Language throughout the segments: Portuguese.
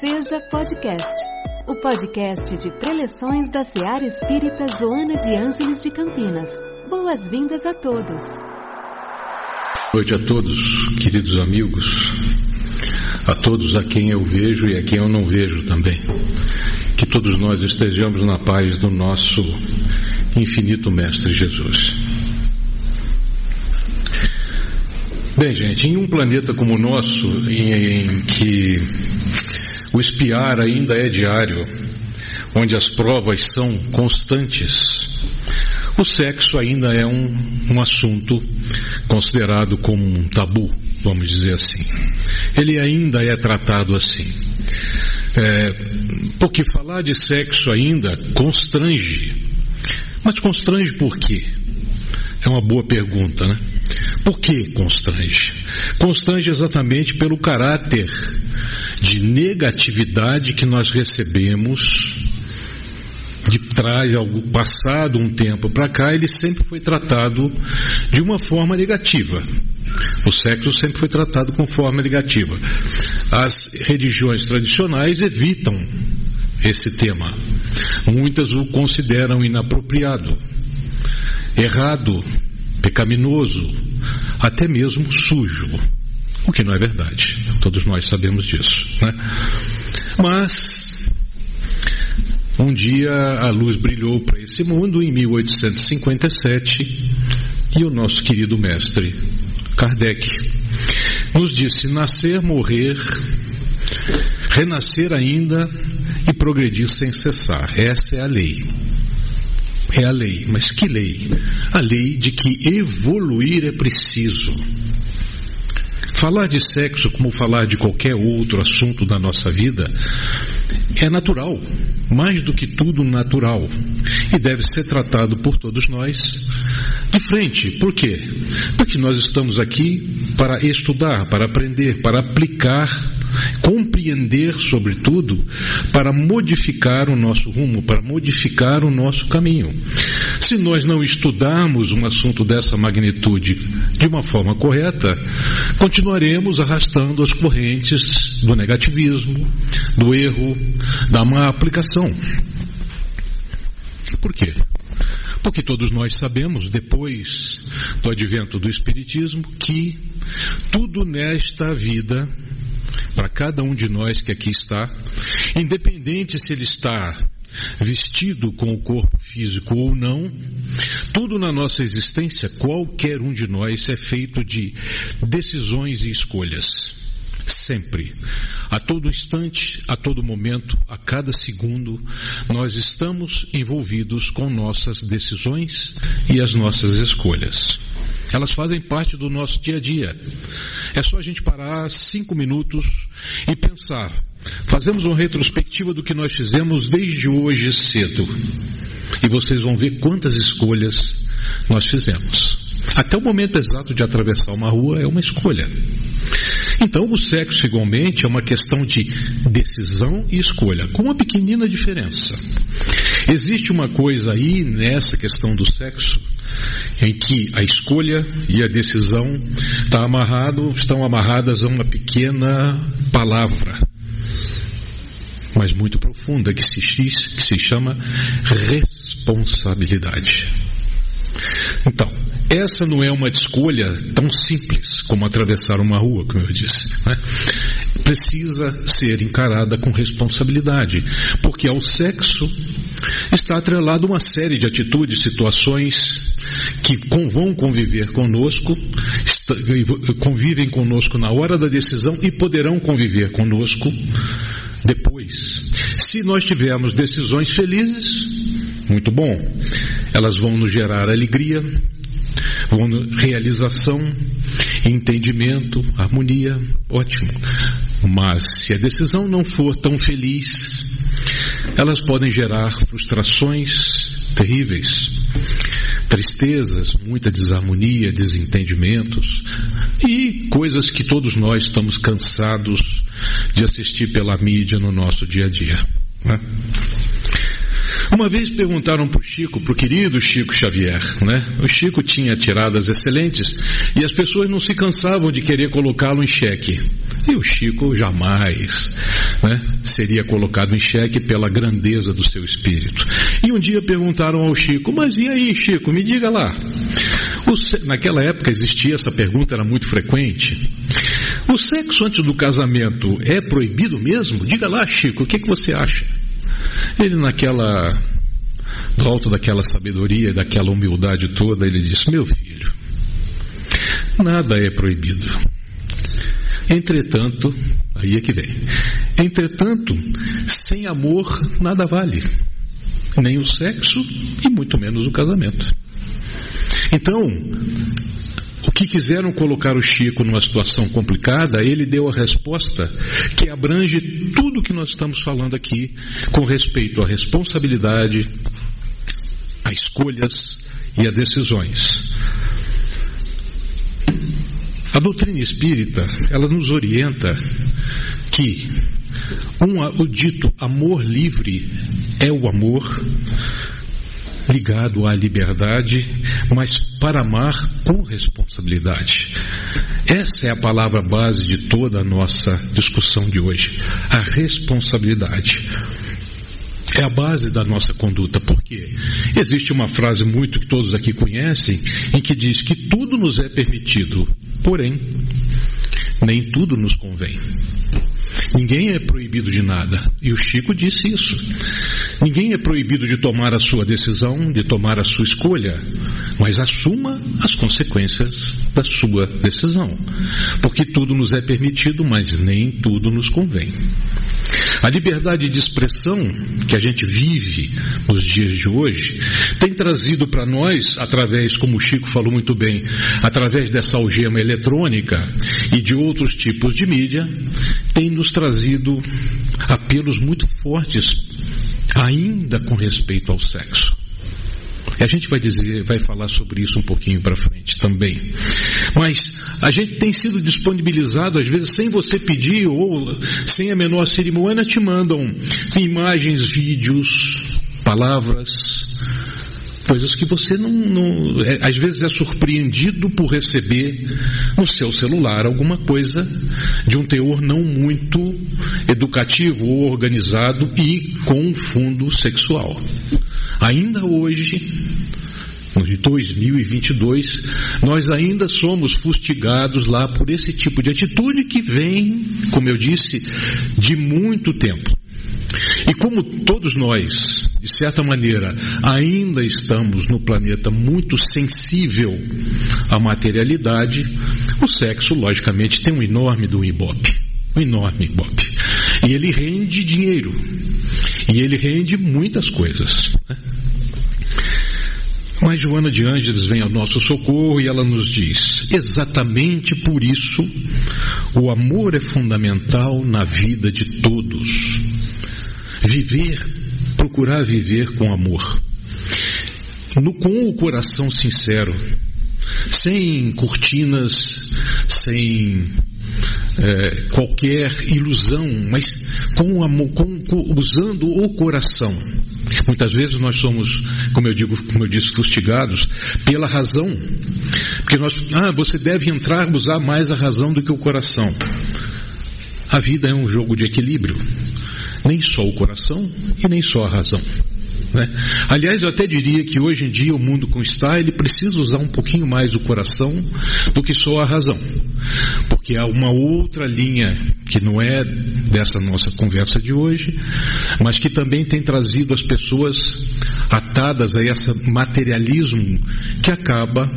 Seja Podcast, o podcast de preleções da Seara Espírita Joana de Ângeles de Campinas. Boas-vindas a todos. Boa noite a todos, queridos amigos, a todos a quem eu vejo e a quem eu não vejo também. Que todos nós estejamos na paz do nosso infinito Mestre Jesus. Bem, gente, em um planeta como o nosso, em, em que o espiar ainda é diário, onde as provas são constantes, o sexo ainda é um, um assunto considerado como um tabu, vamos dizer assim. Ele ainda é tratado assim. É, porque falar de sexo ainda constrange. Mas constrange por quê? É uma boa pergunta, né? Por que constrange? Constrange exatamente pelo caráter de negatividade que nós recebemos de trás, passado um tempo para cá, ele sempre foi tratado de uma forma negativa. O sexo sempre foi tratado com forma negativa. As religiões tradicionais evitam esse tema. Muitas o consideram inapropriado, errado, pecaminoso, até mesmo sujo. O que não é verdade. Todos nós sabemos disso. Né? Mas, um dia a luz brilhou para esse mundo em 1857 e o nosso querido mestre Kardec nos disse: nascer, morrer, renascer ainda e progredir sem cessar. Essa é a lei. É a lei. Mas que lei? A lei de que evoluir é preciso. Falar de sexo, como falar de qualquer outro assunto da nossa vida, é natural, mais do que tudo natural, e deve ser tratado por todos nós de frente. Por quê? Porque nós estamos aqui para estudar, para aprender, para aplicar compreender, sobretudo, para modificar o nosso rumo, para modificar o nosso caminho. Se nós não estudarmos um assunto dessa magnitude de uma forma correta, continuaremos arrastando as correntes do negativismo, do erro, da má aplicação. Por quê? Porque todos nós sabemos, depois do advento do Espiritismo, que tudo nesta vida para cada um de nós que aqui está, independente se ele está vestido com o corpo físico ou não, tudo na nossa existência, qualquer um de nós é feito de decisões e escolhas. Sempre. A todo instante, a todo momento, a cada segundo, nós estamos envolvidos com nossas decisões e as nossas escolhas. Elas fazem parte do nosso dia a dia. É só a gente parar cinco minutos e pensar. Fazemos uma retrospectiva do que nós fizemos desde hoje cedo. E vocês vão ver quantas escolhas nós fizemos. Até o momento exato de atravessar uma rua é uma escolha. Então, o sexo, igualmente, é uma questão de decisão e escolha, com uma pequenina diferença. Existe uma coisa aí nessa questão do sexo em que a escolha e a decisão está amarrado, estão amarradas a uma pequena palavra, mas muito profunda, que se, que se chama responsabilidade. Então, essa não é uma escolha tão simples como atravessar uma rua, como eu disse. Né? Precisa ser encarada com responsabilidade, porque ao sexo está atrelado uma série de atitudes, situações que vão conviver conosco, convivem conosco na hora da decisão e poderão conviver conosco depois. Se nós tivermos decisões felizes, muito bom, elas vão nos gerar alegria, realização, entendimento, harmonia, ótimo. Mas se a decisão não for tão feliz, elas podem gerar frustrações terríveis, tristezas, muita desarmonia, desentendimentos e coisas que todos nós estamos cansados de assistir pela mídia no nosso dia a dia. Né? Uma vez perguntaram para o Chico, para o querido Chico Xavier, né? O Chico tinha tiradas excelentes e as pessoas não se cansavam de querer colocá-lo em xeque. E o Chico jamais né, seria colocado em xeque pela grandeza do seu espírito. E um dia perguntaram ao Chico, mas e aí, Chico, me diga lá. O, naquela época existia essa pergunta, era muito frequente. O sexo antes do casamento é proibido mesmo? Diga lá, Chico, o que, que você acha? Ele naquela do alto daquela sabedoria, daquela humildade toda, ele disse: Meu filho, nada é proibido. Entretanto, aí é que vem. Entretanto, sem amor nada vale. Nem o sexo e muito menos o casamento. Então, que quiseram colocar o Chico numa situação complicada, ele deu a resposta que abrange tudo que nós estamos falando aqui com respeito à responsabilidade, a escolhas e a decisões. A doutrina espírita, ela nos orienta que um, o dito amor livre é o amor ligado à liberdade, mas para amar com responsabilidade. Essa é a palavra base de toda a nossa discussão de hoje. A responsabilidade é a base da nossa conduta, porque existe uma frase muito que todos aqui conhecem, em que diz que tudo nos é permitido, porém, nem tudo nos convém. Ninguém é proibido de nada. E o Chico disse isso. Ninguém é proibido de tomar a sua decisão, de tomar a sua escolha, mas assuma as consequências da sua decisão. Porque tudo nos é permitido, mas nem tudo nos convém. A liberdade de expressão que a gente vive nos dias de hoje tem trazido para nós, através, como o Chico falou muito bem, através dessa algema eletrônica e de outros tipos de mídia, tem nos trazido apelos muito fortes, ainda com respeito ao sexo. E a gente vai dizer, vai falar sobre isso um pouquinho para frente também. Mas a gente tem sido disponibilizado, às vezes, sem você pedir ou sem a menor cerimônia, te mandam imagens, vídeos, palavras, coisas que você não, não é, às vezes é surpreendido por receber no seu celular alguma coisa de um teor não muito educativo ou organizado e com fundo sexual. Ainda hoje, em 2022, nós ainda somos fustigados lá por esse tipo de atitude que vem, como eu disse, de muito tempo. E como todos nós, de certa maneira, ainda estamos no planeta muito sensível à materialidade, o sexo, logicamente, tem um enorme do ibope. Um enorme ibope. E ele rende dinheiro. E ele rende muitas coisas. Né? Mas Joana de Ângeles vem ao nosso socorro e ela nos diz: exatamente por isso, o amor é fundamental na vida de todos. Viver, procurar viver com amor, no, com o coração sincero, sem cortinas, sem é, qualquer ilusão, mas com amor, com, com, usando o coração. Muitas vezes nós somos, como eu digo, como eu disse, fustigados pela razão, porque nós, ah, você deve entrar, usar mais a razão do que o coração. A vida é um jogo de equilíbrio, nem só o coração e nem só a razão. Né? Aliás, eu até diria que hoje em dia o mundo como está, ele precisa usar um pouquinho mais o coração do que só a razão. Porque há uma outra linha que não é dessa nossa conversa de hoje, mas que também tem trazido as pessoas atadas a esse materialismo que acaba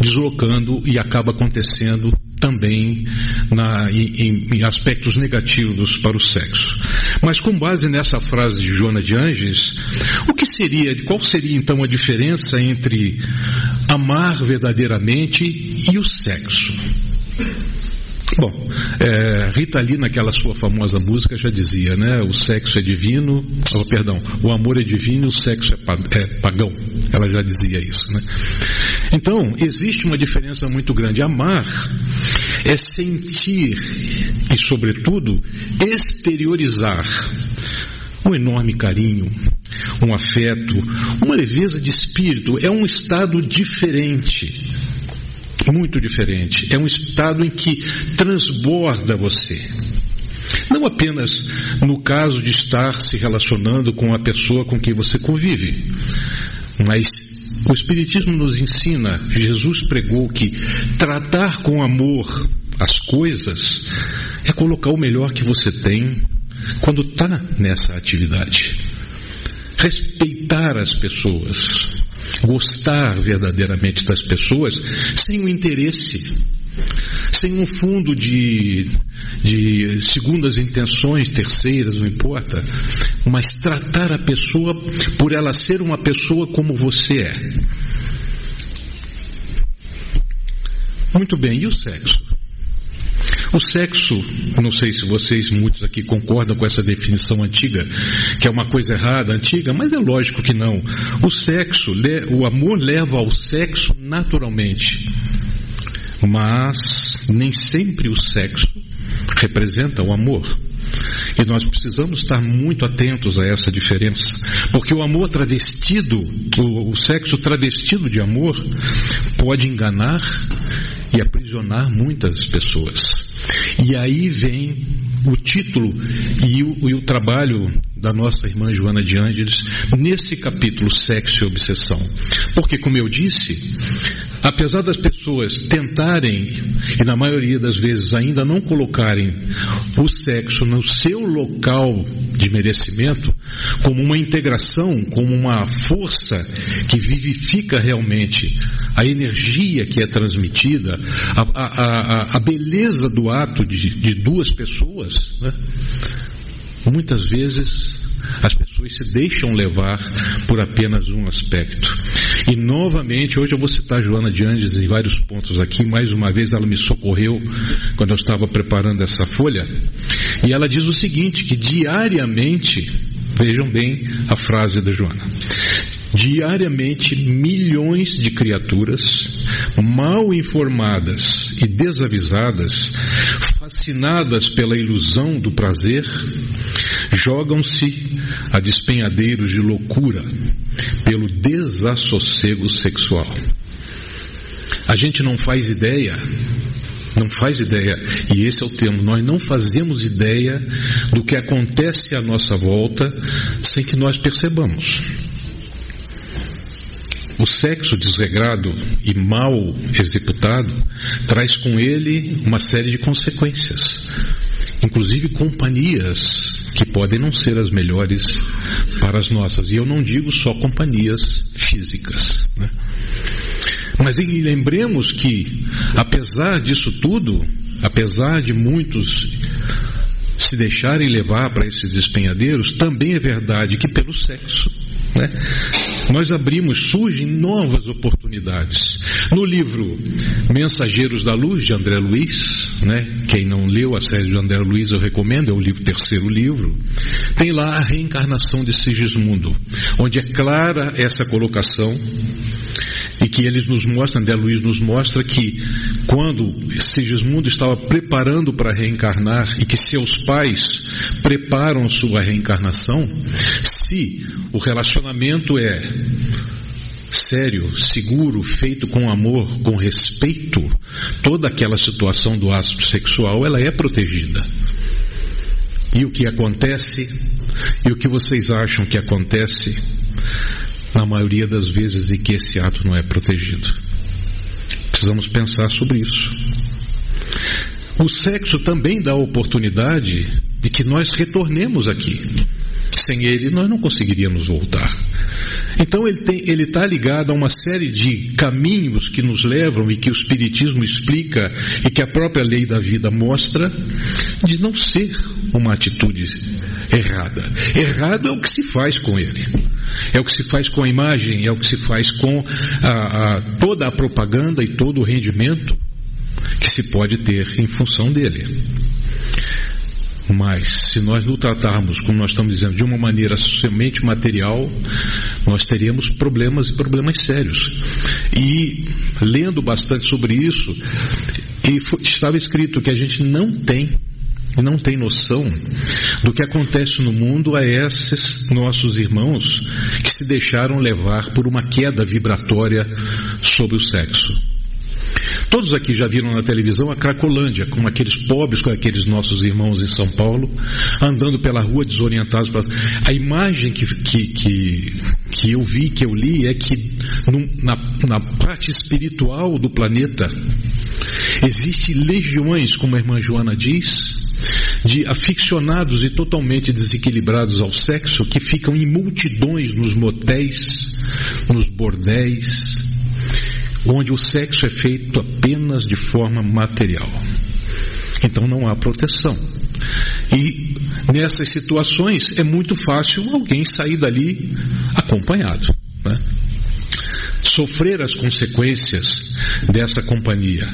deslocando e acaba acontecendo também na, em, em, aspectos negativos para o sexo. Mas com base nessa frase de Joana de Anges, o que seria, qual seria então a diferença entre amar verdadeiramente e o sexo? Bom, é, Rita Lee, naquela sua famosa música, já dizia, né? O sexo é divino, oh, perdão, o amor é divino, o sexo é, é pagão. Ela já dizia isso, né? Então, existe uma diferença muito grande. Amar é sentir e, sobretudo, exteriorizar um enorme carinho, um afeto, uma leveza de espírito, é um estado diferente. Muito diferente. É um estado em que transborda você. Não apenas no caso de estar se relacionando com a pessoa com quem você convive, mas o Espiritismo nos ensina, Jesus pregou que tratar com amor as coisas é colocar o melhor que você tem quando está nessa atividade. Respeitar as pessoas, gostar verdadeiramente das pessoas sem o interesse, sem um fundo de, de segundas intenções, terceiras, não importa, mas tratar a pessoa por ela ser uma pessoa como você é. Muito bem, e o sexo? O sexo, não sei se vocês, muitos aqui concordam com essa definição antiga, que é uma coisa errada, antiga, mas é lógico que não. O sexo, o amor leva ao sexo naturalmente. Mas nem sempre o sexo representa o amor. E nós precisamos estar muito atentos a essa diferença, porque o amor travestido, o, sexo travestido de amor, pode enganar e aprisionar muitas pessoas. E aí vem o título e o, e o, trabalho da nossa irmã Joana de Ângeles nesse capítulo Sexo e Obsessão. Porque, como eu disse, apesar das pessoas tentarem, e na maioria das vezes ainda não colocarem o sexo no seu local de merecimento, como uma integração, como uma força que vivifica realmente a energia que é transmitida, a, a, a, a beleza do ato de, de duas pessoas, né? Muitas vezes as pessoas se deixam levar por apenas um aspecto. E novamente, hoje eu vou citar Joana de Andes em vários pontos aqui, mais uma vez ela me socorreu quando eu estava preparando essa folha, e ela diz o seguinte, que diariamente, vejam bem a frase da Joana, diariamente milhões de criaturas mal informadas e desavisadas, fascinadas pela ilusão do prazer, jogam-se a despenhadeiros de loucura pelo desassossego sexual. A gente não faz ideia não faz ideia, e esse é o termo, nós não fazemos ideia do que acontece à nossa volta sem que nós percebamos. O sexo desregrado e mal executado traz com ele uma série de consequências, inclusive companhias que podem não ser as melhores para as nossas. E eu não digo só companhias físicas. Né? Mas lembremos que, apesar disso tudo, apesar de muitos se deixarem levar para esses despenhadeiros, também é verdade que pelo sexo né? Nós abrimos, surgem novas oportunidades. No livro Mensageiros da Luz, de André Luiz, né? quem não leu a série de André Luiz, eu recomendo, é o livro, terceiro livro, tem lá a reencarnação de Sigismundo, onde é clara essa colocação que eles nos mostram, André Luiz nos mostra que quando Sigismundo estava preparando para reencarnar e que seus pais preparam sua reencarnação, se o relacionamento é sério, seguro, feito com amor, com respeito, toda aquela situação do ato sexual, ela é protegida. E o que acontece, e o que vocês acham que acontece, na maioria das vezes em que esse ato não é protegido. Precisamos pensar sobre isso. O sexo também dá a oportunidade de que nós retornemos aqui. Sem ele, nós não conseguiríamos voltar. Então, ele está ligado a uma série de caminhos que nos levam e que o Espiritismo explica e que a própria lei da vida mostra de não ser uma atitude errada. Errado é o que se faz com ele. É o que se faz com a imagem, é o que se faz com a, a, toda a propaganda e todo o rendimento que se pode ter em função dele. Mas se nós não tratarmos, como nós estamos dizendo, de uma maneira somente material, nós teríamos problemas e problemas sérios. E lendo bastante sobre isso, foi, estava escrito que a gente não tem não tem noção do que acontece no mundo a esses nossos irmãos que se deixaram levar por uma queda vibratória sobre o sexo. Todos aqui já viram na televisão a Cracolândia, com aqueles pobres, com aqueles nossos irmãos em São Paulo, andando pela rua desorientados. A imagem que, que, que, que eu vi, que eu li, é que na, na parte espiritual do planeta existem legiões, como a irmã Joana diz, de aficionados e totalmente desequilibrados ao sexo que ficam em multidões nos motéis, nos bordéis, onde o sexo é feito apenas de forma material. Então não há proteção. E nessas situações é muito fácil alguém sair dali acompanhado. Né? Sofrer as consequências dessa companhia.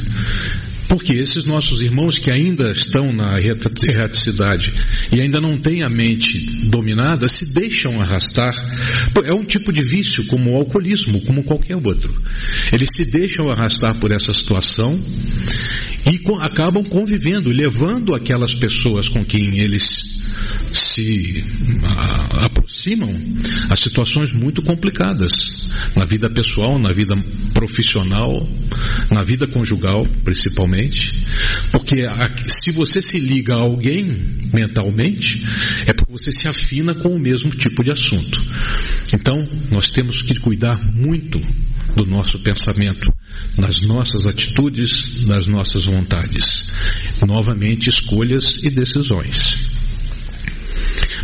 Porque esses nossos irmãos que ainda estão na erraticidade e ainda não têm a mente dominada, se deixam arrastar. É um tipo de vício, como o alcoolismo, como qualquer outro. Eles se deixam arrastar por essa situação e acabam convivendo, levando aquelas pessoas com quem eles se aproximam a situações muito complicadas na vida pessoal, na vida profissional, na vida conjugal, principalmente, porque a, se você se liga a alguém mentalmente, é porque você se afina com o mesmo tipo de assunto. Então, nós temos que cuidar muito do nosso pensamento, nas nossas atitudes, nas nossas vontades. Novamente, escolhas e decisões.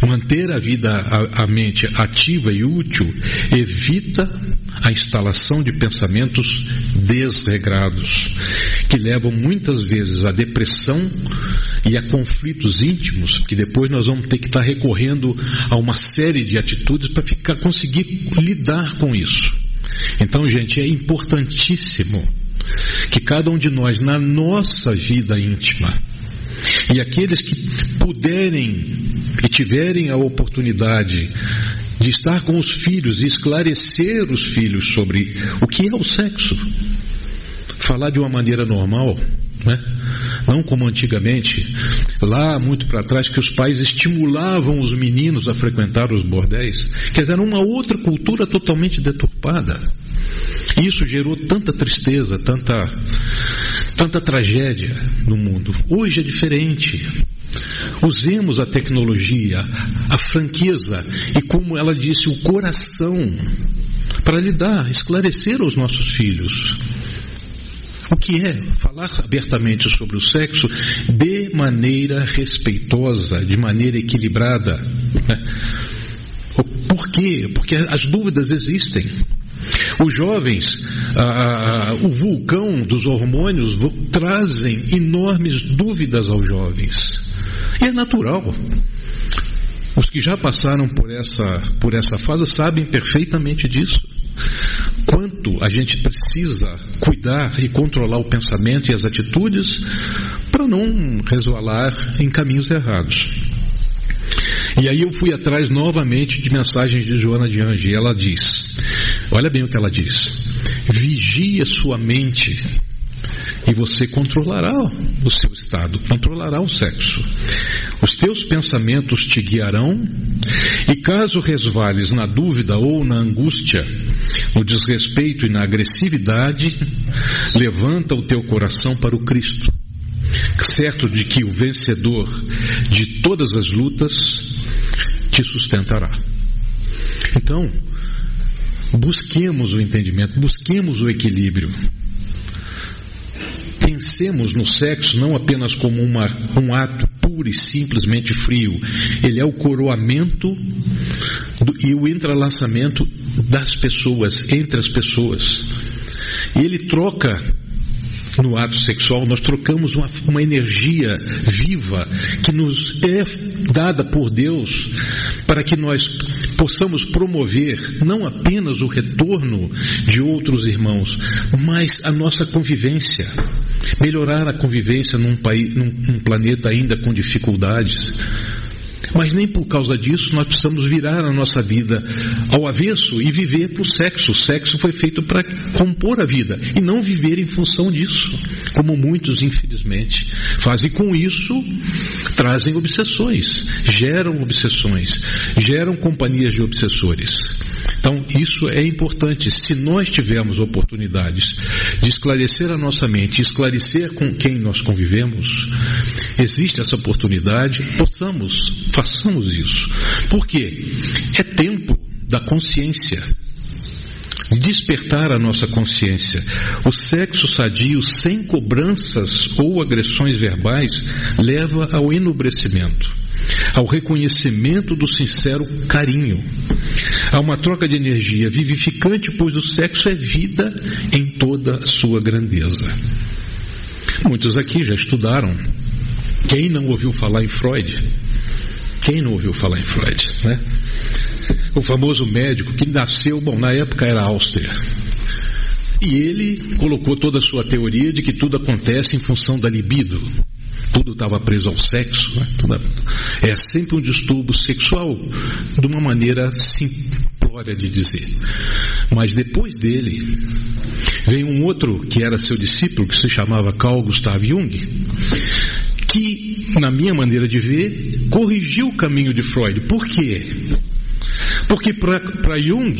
Manter a vida, a, a, mente ativa e útil evita a instalação de pensamentos desregrados, que levam muitas vezes à depressão e a conflitos íntimos, que depois nós vamos ter que estar recorrendo a uma série de atitudes para ficar conseguir lidar com isso. Então, gente, é importantíssimo que cada um de nós, na nossa vida íntima, e aqueles que puderem e tiverem a oportunidade de estar com os filhos e esclarecer os filhos sobre o que é o sexo, falar de uma maneira normal, né? não como antigamente, lá muito para trás, que os pais estimulavam os meninos a frequentar os bordéis, quer dizer, era uma outra cultura totalmente deturpada. Isso gerou tanta tristeza, tanta, tanta tragédia no mundo. Hoje é diferente. Usemos a tecnologia, a franqueza e, como ela disse, o coração para lidar, esclarecer aos nossos filhos. O que é falar abertamente sobre o sexo de maneira respeitosa, de maneira equilibrada. Né? Por quê? Porque as dúvidas existem. Os jovens, o vulcão dos hormônios trazem enormes dúvidas aos jovens. E é natural. Os que já passaram por essa, por essa fase sabem perfeitamente disso. Quanto a gente precisa cuidar e controlar o pensamento e as atitudes para não resvalar em caminhos errados. E aí eu fui atrás novamente de mensagens de Joana de Ange, e ela diz: Olha bem o que ela diz. Vigia sua mente e você controlará o seu estado, controlará o sexo. Os teus pensamentos te guiarão, e caso resvales na dúvida ou na angústia, no desrespeito e na agressividade, levanta o teu coração para o Cristo, certo de que o vencedor de todas as lutas te sustentará. Então, busquemos o entendimento, busquemos o equilíbrio pensemos no sexo não apenas como uma, um ato puro e simplesmente frio, ele é o coroamento do, e o entrelaçamento das pessoas, entre as pessoas. E ele troca no ato sexual, nós trocamos uma, uma, energia viva que nos é dada por Deus para que nós possamos promover não apenas o retorno de outros irmãos, mas a nossa convivência, melhorar a convivência num, país, num, num planeta ainda com dificuldades Mas nem por causa disso nós precisamos virar a nossa vida ao avesso e viver o sexo. O sexo foi feito para compor a vida e não viver em função disso, como muitos, infelizmente, fazem. com isso, trazem obsessões, geram obsessões, geram companhias de obsessores. Então, isso é importante. Se nós tivermos oportunidades de esclarecer a nossa mente, esclarecer com quem nós convivemos, existe essa oportunidade, possamos, façamos isso. Por quê? É tempo da consciência. Despertar a nossa consciência. O sexo sadio, sem cobranças ou agressões verbais, leva ao enobrecimento ao reconhecimento do sincero carinho, a uma troca de energia vivificante, pois o sexo é vida em toda a sua grandeza. Muitos aqui já estudaram. Quem não ouviu falar em Freud? Quem não ouviu falar em Freud? Né? O famoso médico que nasceu, bom, na época era Áustria. E ele colocou toda a sua teoria de que tudo acontece em função da libido tudo estava preso ao sexo. Né? É sempre um distúrbio sexual, de uma maneira simplória de dizer. Mas depois dele, veio um outro que era seu discípulo, que se chamava Carl Gustav Jung, que, na minha maneira de ver, corrigiu o caminho de Freud. Por quê? Porque para Jung,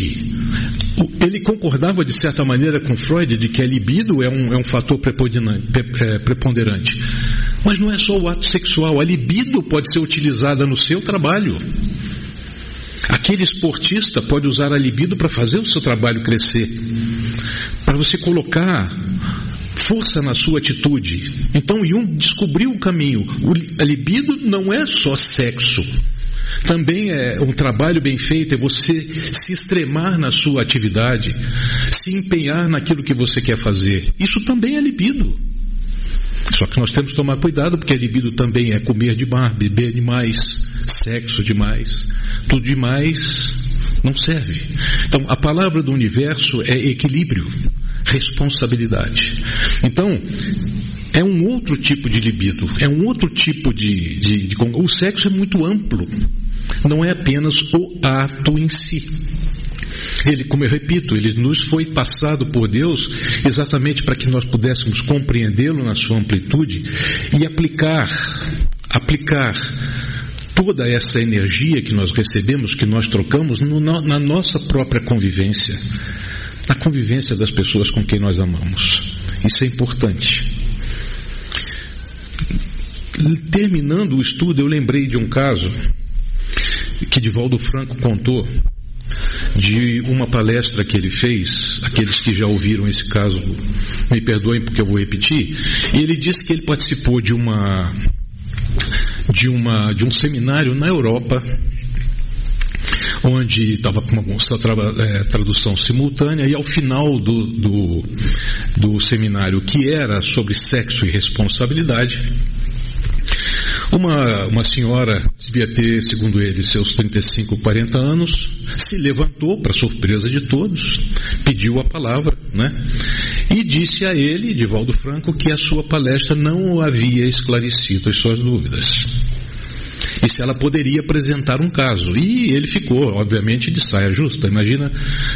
ele concordava de certa maneira com Freud de que a libido é um, é um fator é, preponderante. Mas não é só o ato sexual, a libido pode ser utilizada no seu trabalho. Aquele esportista pode usar a libido para fazer o seu trabalho crescer, para você colocar força na sua atitude. Então Jung descobriu o caminho. a libido não é só sexo. Também é um trabalho bem feito, é você se extremar na sua atividade, se empenhar naquilo que você quer fazer. Isso também é libido. Só que nós temos que tomar cuidado, porque a libido também é comer demais, beber demais, sexo demais. Tudo demais não serve. Então, a palavra do universo é equilíbrio, responsabilidade. Então, é um outro tipo de libido, é um outro tipo de, de, de. O sexo é muito amplo, não é apenas o ato em si. Ele, como eu repito, ele nos foi passado por Deus exatamente para que nós pudéssemos compreendê-lo na sua amplitude e aplicar, aplicar toda essa energia que nós recebemos, que nós trocamos no, na nossa própria convivência, na convivência das pessoas com quem nós amamos. Isso é importante. Terminando o estudo, eu lembrei de um caso que Divaldo Franco contou de uma palestra que ele fez, aqueles que já ouviram esse caso, me perdoem porque eu vou repetir, e ele disse que ele participou de uma de uma de um seminário na Europa onde estava com uma é, tradução simultânea e ao final do, do, do seminário que era sobre sexo e responsabilidade uma, uma senhora, devia ter, segundo ele, seus 35, 40 anos, se levantou, para surpresa de todos, pediu a palavra, né? E disse a ele, Divaldo Franco, que a sua palestra não havia esclarecido as suas dúvidas e se ela poderia apresentar um caso. E ele ficou, obviamente, de saia justa. Imagina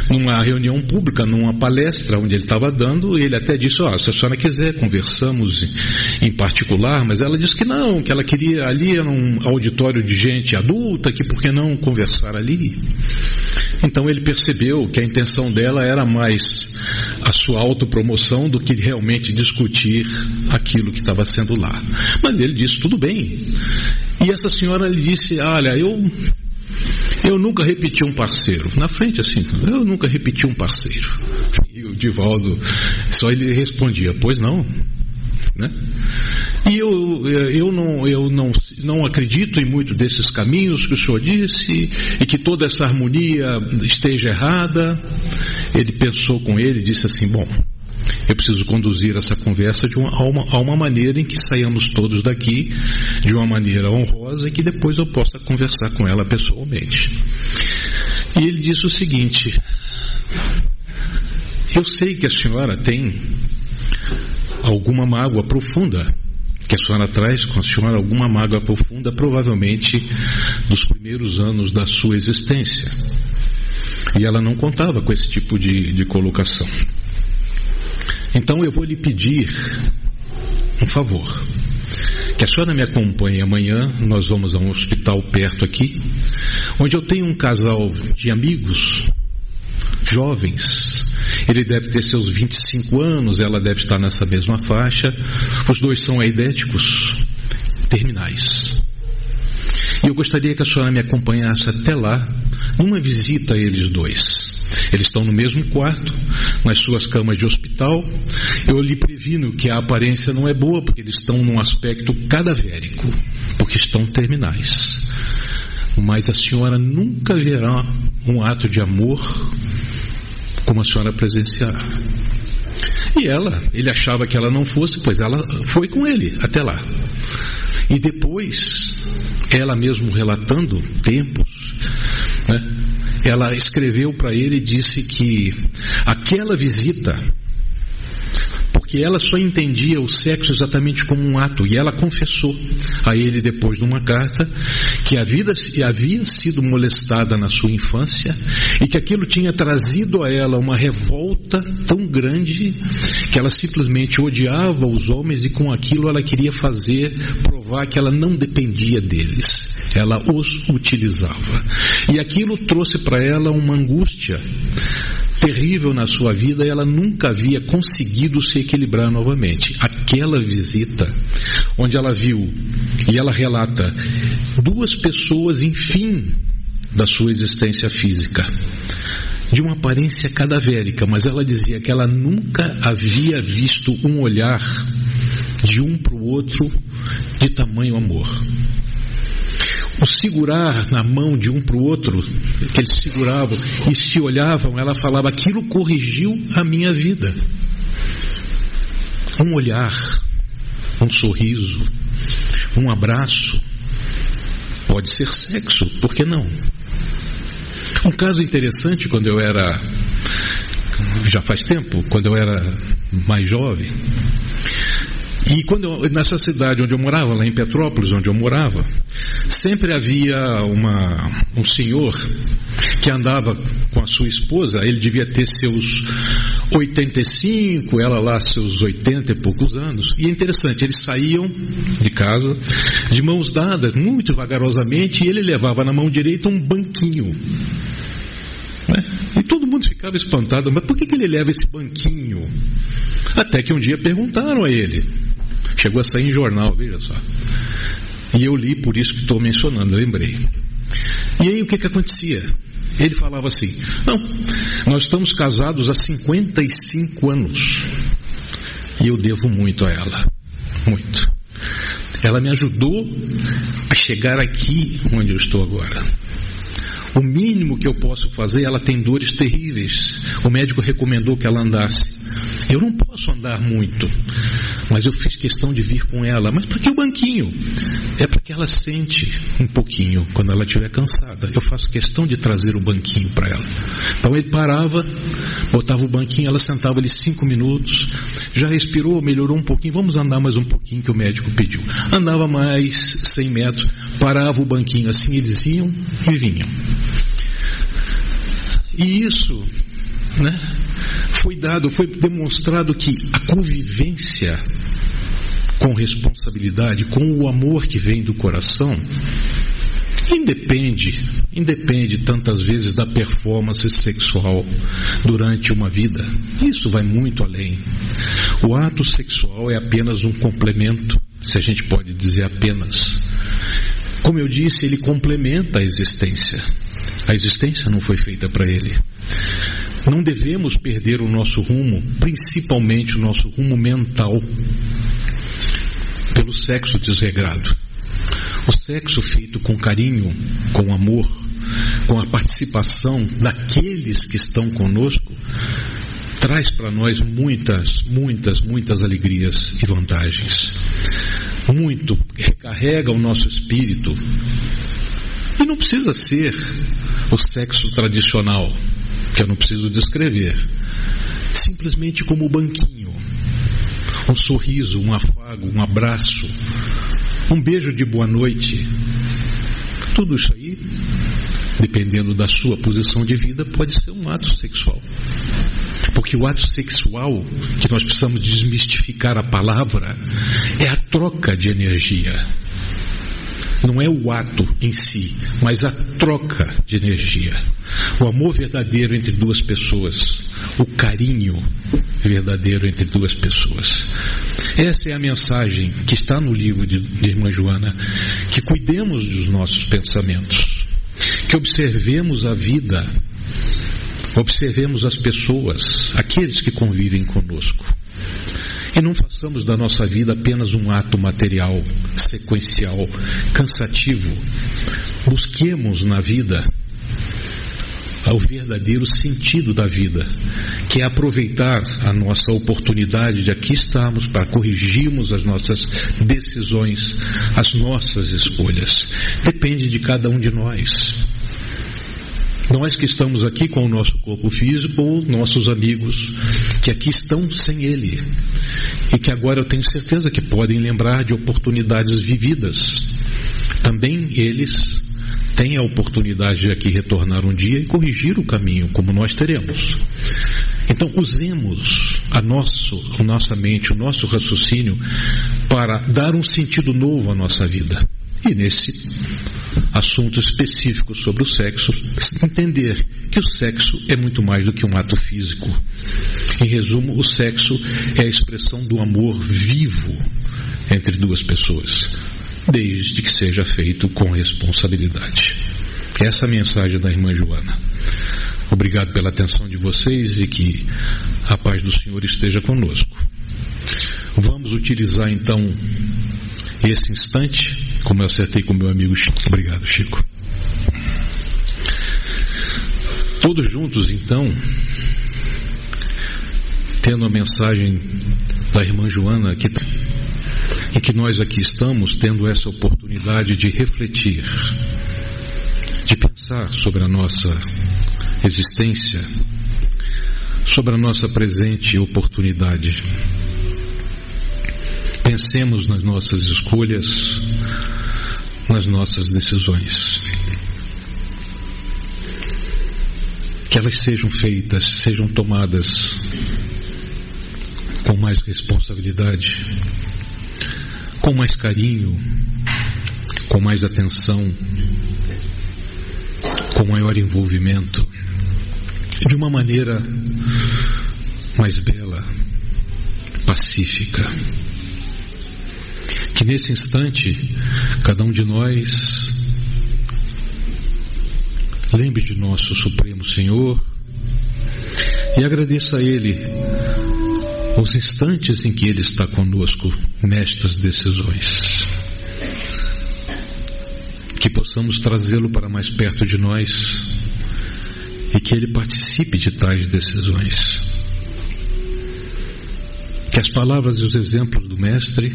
numa reunião pública, numa palestra onde ele estava dando, ele até disse: oh, se a senhora quiser, conversamos em particular, mas ela disse que não, que ela queria ali era um auditório de gente adulta, que por que não conversar ali? Então ele percebeu que a intenção dela era mais a sua autopromoção do que realmente discutir aquilo que estava sendo lá. Mas ele disse: tudo bem. E essa senhora lhe disse: Olha, eu, eu nunca repeti um parceiro. Na frente, assim, eu nunca repeti um parceiro. E o Divaldo, só ele respondia: Pois não. Né? E eu, eu, não, eu não, não acredito em muito desses caminhos que o senhor disse e que toda essa harmonia esteja errada. Ele pensou com ele e disse assim: Bom, eu preciso conduzir essa conversa de uma, a, uma, a uma maneira em que saiamos todos daqui de uma maneira honrosa e que depois eu possa conversar com ela pessoalmente. E ele disse o seguinte: Eu sei que a senhora tem alguma mágoa profunda que a senhora traz com a senhora alguma mágoa profunda, provavelmente dos primeiros anos da sua existência. E ela não contava com esse tipo de, de colocação. Então eu vou lhe pedir um favor. Que a senhora me acompanhe amanhã, nós vamos a um hospital perto aqui, onde eu tenho um casal de amigos jovens. Ele deve ter seus 25 anos, ela deve estar nessa mesma faixa. Os dois são aidéticos terminais. E eu gostaria que a senhora me acompanhasse até lá, numa visita a eles dois. Eles estão no mesmo quarto, nas suas camas de hospital. Eu lhe previno que a aparência não é boa, porque eles estão num aspecto cadavérico, porque estão terminais. Mas a senhora nunca verá um ato de amor como a senhora presenciará. E ela, ele achava que ela não fosse, pois ela foi com ele até lá. E depois, ela mesmo relatando tempos, né, ela escreveu para ele e disse que aquela visita porque ela só entendia o sexo exatamente como um ato, e ela confessou a ele depois numa carta que a vida havia sido molestada na sua infância e que aquilo tinha trazido a ela uma revolta tão grande que ela simplesmente odiava os homens e com aquilo ela queria fazer, provar que ela não dependia deles, ela os utilizava. E aquilo trouxe para ela uma angústia terrível na sua vida ela nunca havia conseguido se equilibrar novamente. Aquela visita, onde ela viu, e ela relata, duas pessoas, enfim, da sua existência física, de uma aparência cadavérica, mas ela dizia que ela nunca havia visto um olhar de um para o outro de tamanho amor o segurar na mão de um para o outro, que eles seguravam e se olhavam, ela falava: aquilo corrigiu a minha vida. Um olhar, um sorriso, um abraço, pode ser sexo, por que não? Um caso interessante quando eu era, já faz tempo, quando eu era mais jovem, e quando eu, nessa cidade onde eu morava, lá em Petrópolis, onde eu morava, sempre havia uma, um senhor que andava com a sua esposa, ele devia ter seus 85, ela lá seus 80 e poucos anos. E é interessante, eles saíam de casa de mãos dadas, muito vagarosamente, e ele levava na mão direita um banquinho. Né? E todo mundo ficava espantado, mas por que, que ele leva esse banquinho? Até que um dia perguntaram a ele. Chegou a sair em jornal, veja só. E eu li, por isso que estou mencionando, lembrei. E aí o que, que acontecia? Ele falava assim: Não, nós estamos casados há 55 anos. E eu devo muito a ela. Muito. Ela me ajudou a chegar aqui onde eu estou agora. O mínimo que eu posso fazer, ela tem dores terríveis. O médico recomendou que ela andasse. Eu não posso andar muito, mas eu fiz questão de vir com ela. Mas para que o banquinho? É para que ela sente um pouquinho quando ela estiver cansada. Eu faço questão de trazer o banquinho para ela. Então ele parava, botava o banquinho, ela sentava ali cinco minutos, já respirou, melhorou um pouquinho, vamos andar mais um pouquinho que o médico pediu. Andava mais 100 metros, parava o banquinho assim, eles iam e vinham. E isso, né, foi dado, foi demonstrado que a convivência com responsabilidade, com o amor que vem do coração, independe, independe tantas vezes da performance sexual durante uma vida. Isso vai muito além. O ato sexual é apenas um complemento, se a gente pode dizer apenas. Como eu disse, ele complementa a existência. A existência não foi feita para ele. Não devemos perder o nosso rumo, principalmente o nosso rumo mental, pelo sexo desregrado. O sexo feito com carinho, com amor, com a participação daqueles que estão conosco, traz para nós muitas, muitas, muitas alegrias e vantagens. Muito recarrega o nosso espírito. E não precisa ser o sexo tradicional que eu não preciso descrever. Simplesmente como o banquinho. um sorriso, um afago, um abraço, um beijo de boa noite. Tudo isso aí, dependendo da sua posição de vida, pode ser um ato sexual. Porque o ato sexual, que nós precisamos desmistificar a palavra, é a troca de energia. Não é o ato em si, mas a troca de energia. O amor verdadeiro entre duas pessoas. O carinho verdadeiro entre duas pessoas. Essa é a mensagem que está no livro de, de Irmã Joana. Que cuidemos dos nossos pensamentos. Que observemos a vida. Observemos as pessoas, aqueles que convivem conosco. E não façamos da nossa vida apenas um ato material, sequencial, cansativo. Busquemos na vida o verdadeiro sentido da vida, que é aproveitar a nossa oportunidade de aqui estarmos para corrigirmos as nossas decisões, as nossas escolhas. Depende de cada um de nós. Nós que estamos aqui com o nosso corpo físico ou nossos amigos que aqui estão sem ele e que agora eu tenho certeza que podem lembrar de oportunidades vividas. Também eles têm a oportunidade de aqui retornar um dia e corrigir o caminho, como nós teremos. Então usemos a, nosso, a nossa mente, o nosso raciocínio para dar um sentido novo à nossa vida. E nesse assunto específico sobre o sexo, entender que o sexo é muito mais do que um ato físico. Em resumo, o sexo é a expressão do amor vivo entre duas pessoas, desde que seja feito com responsabilidade. Essa é a mensagem da irmã Joana. Obrigado pela atenção de vocês e que a paz do Senhor esteja conosco. Vamos utilizar então esse instante como eu acertei com meu amigo Chico. Obrigado, Chico. Todos juntos, então, tendo a mensagem da irmã Joana que e que nós aqui estamos tendo essa oportunidade de refletir, de pensar sobre a nossa existência, sobre a nossa presente oportunidade. Pensemos nas nossas escolhas, nas nossas decisões. Que elas sejam feitas, sejam tomadas com mais responsabilidade, com mais carinho, com mais atenção, com maior envolvimento, de uma maneira mais bela, pacífica. Que nesse instante, cada um de nós lembre de nosso Supremo Senhor e agradeça a Ele os instantes em que Ele está conosco nestas decisões. Que possamos trazê-lo para mais perto de nós e que Ele participe de tais decisões. Que as palavras e os exemplos do Mestre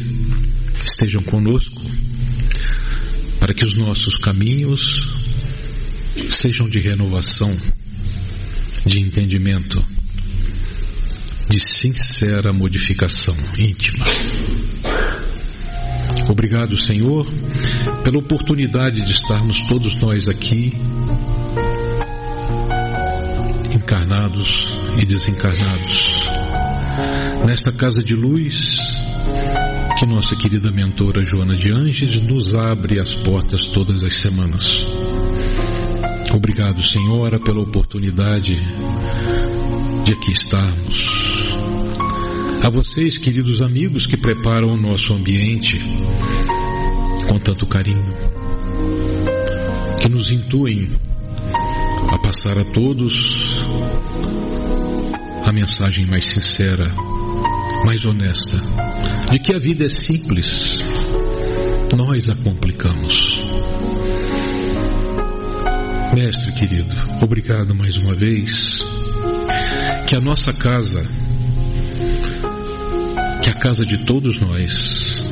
estejam conosco, para que os nossos caminhos sejam de renovação, de entendimento, de sincera modificação íntima. Obrigado, Senhor, pela oportunidade de estarmos todos nós aqui, encarnados e desencarnados, nesta casa de luz que nossa querida mentora Joana de Anges nos abre as portas todas as semanas. Obrigado, Senhora, pela oportunidade de aqui estarmos. A vocês, queridos amigos, que preparam o nosso ambiente com tanto carinho, que nos intuem a passar a todos a mensagem mais sincera, mais honesta, de que a vida é simples, nós a complicamos. Mestre querido, obrigado mais uma vez. Que a nossa casa, que a casa de todos nós,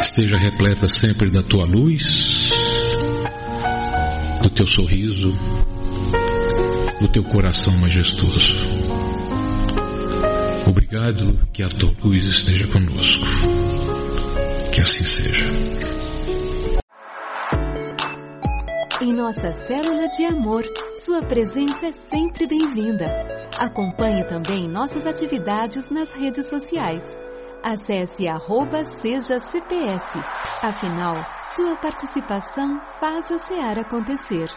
esteja repleta sempre da tua luz, do teu sorriso, do teu coração majestoso. Obrigado, que a tua luz esteja conosco. Que assim seja. Em nossa célula de amor, sua presença é sempre bem-vinda. Acompanhe também nossas atividades nas redes sociais. Acesse arroba seja CPS. Afinal, sua participação faz a SEAR acontecer.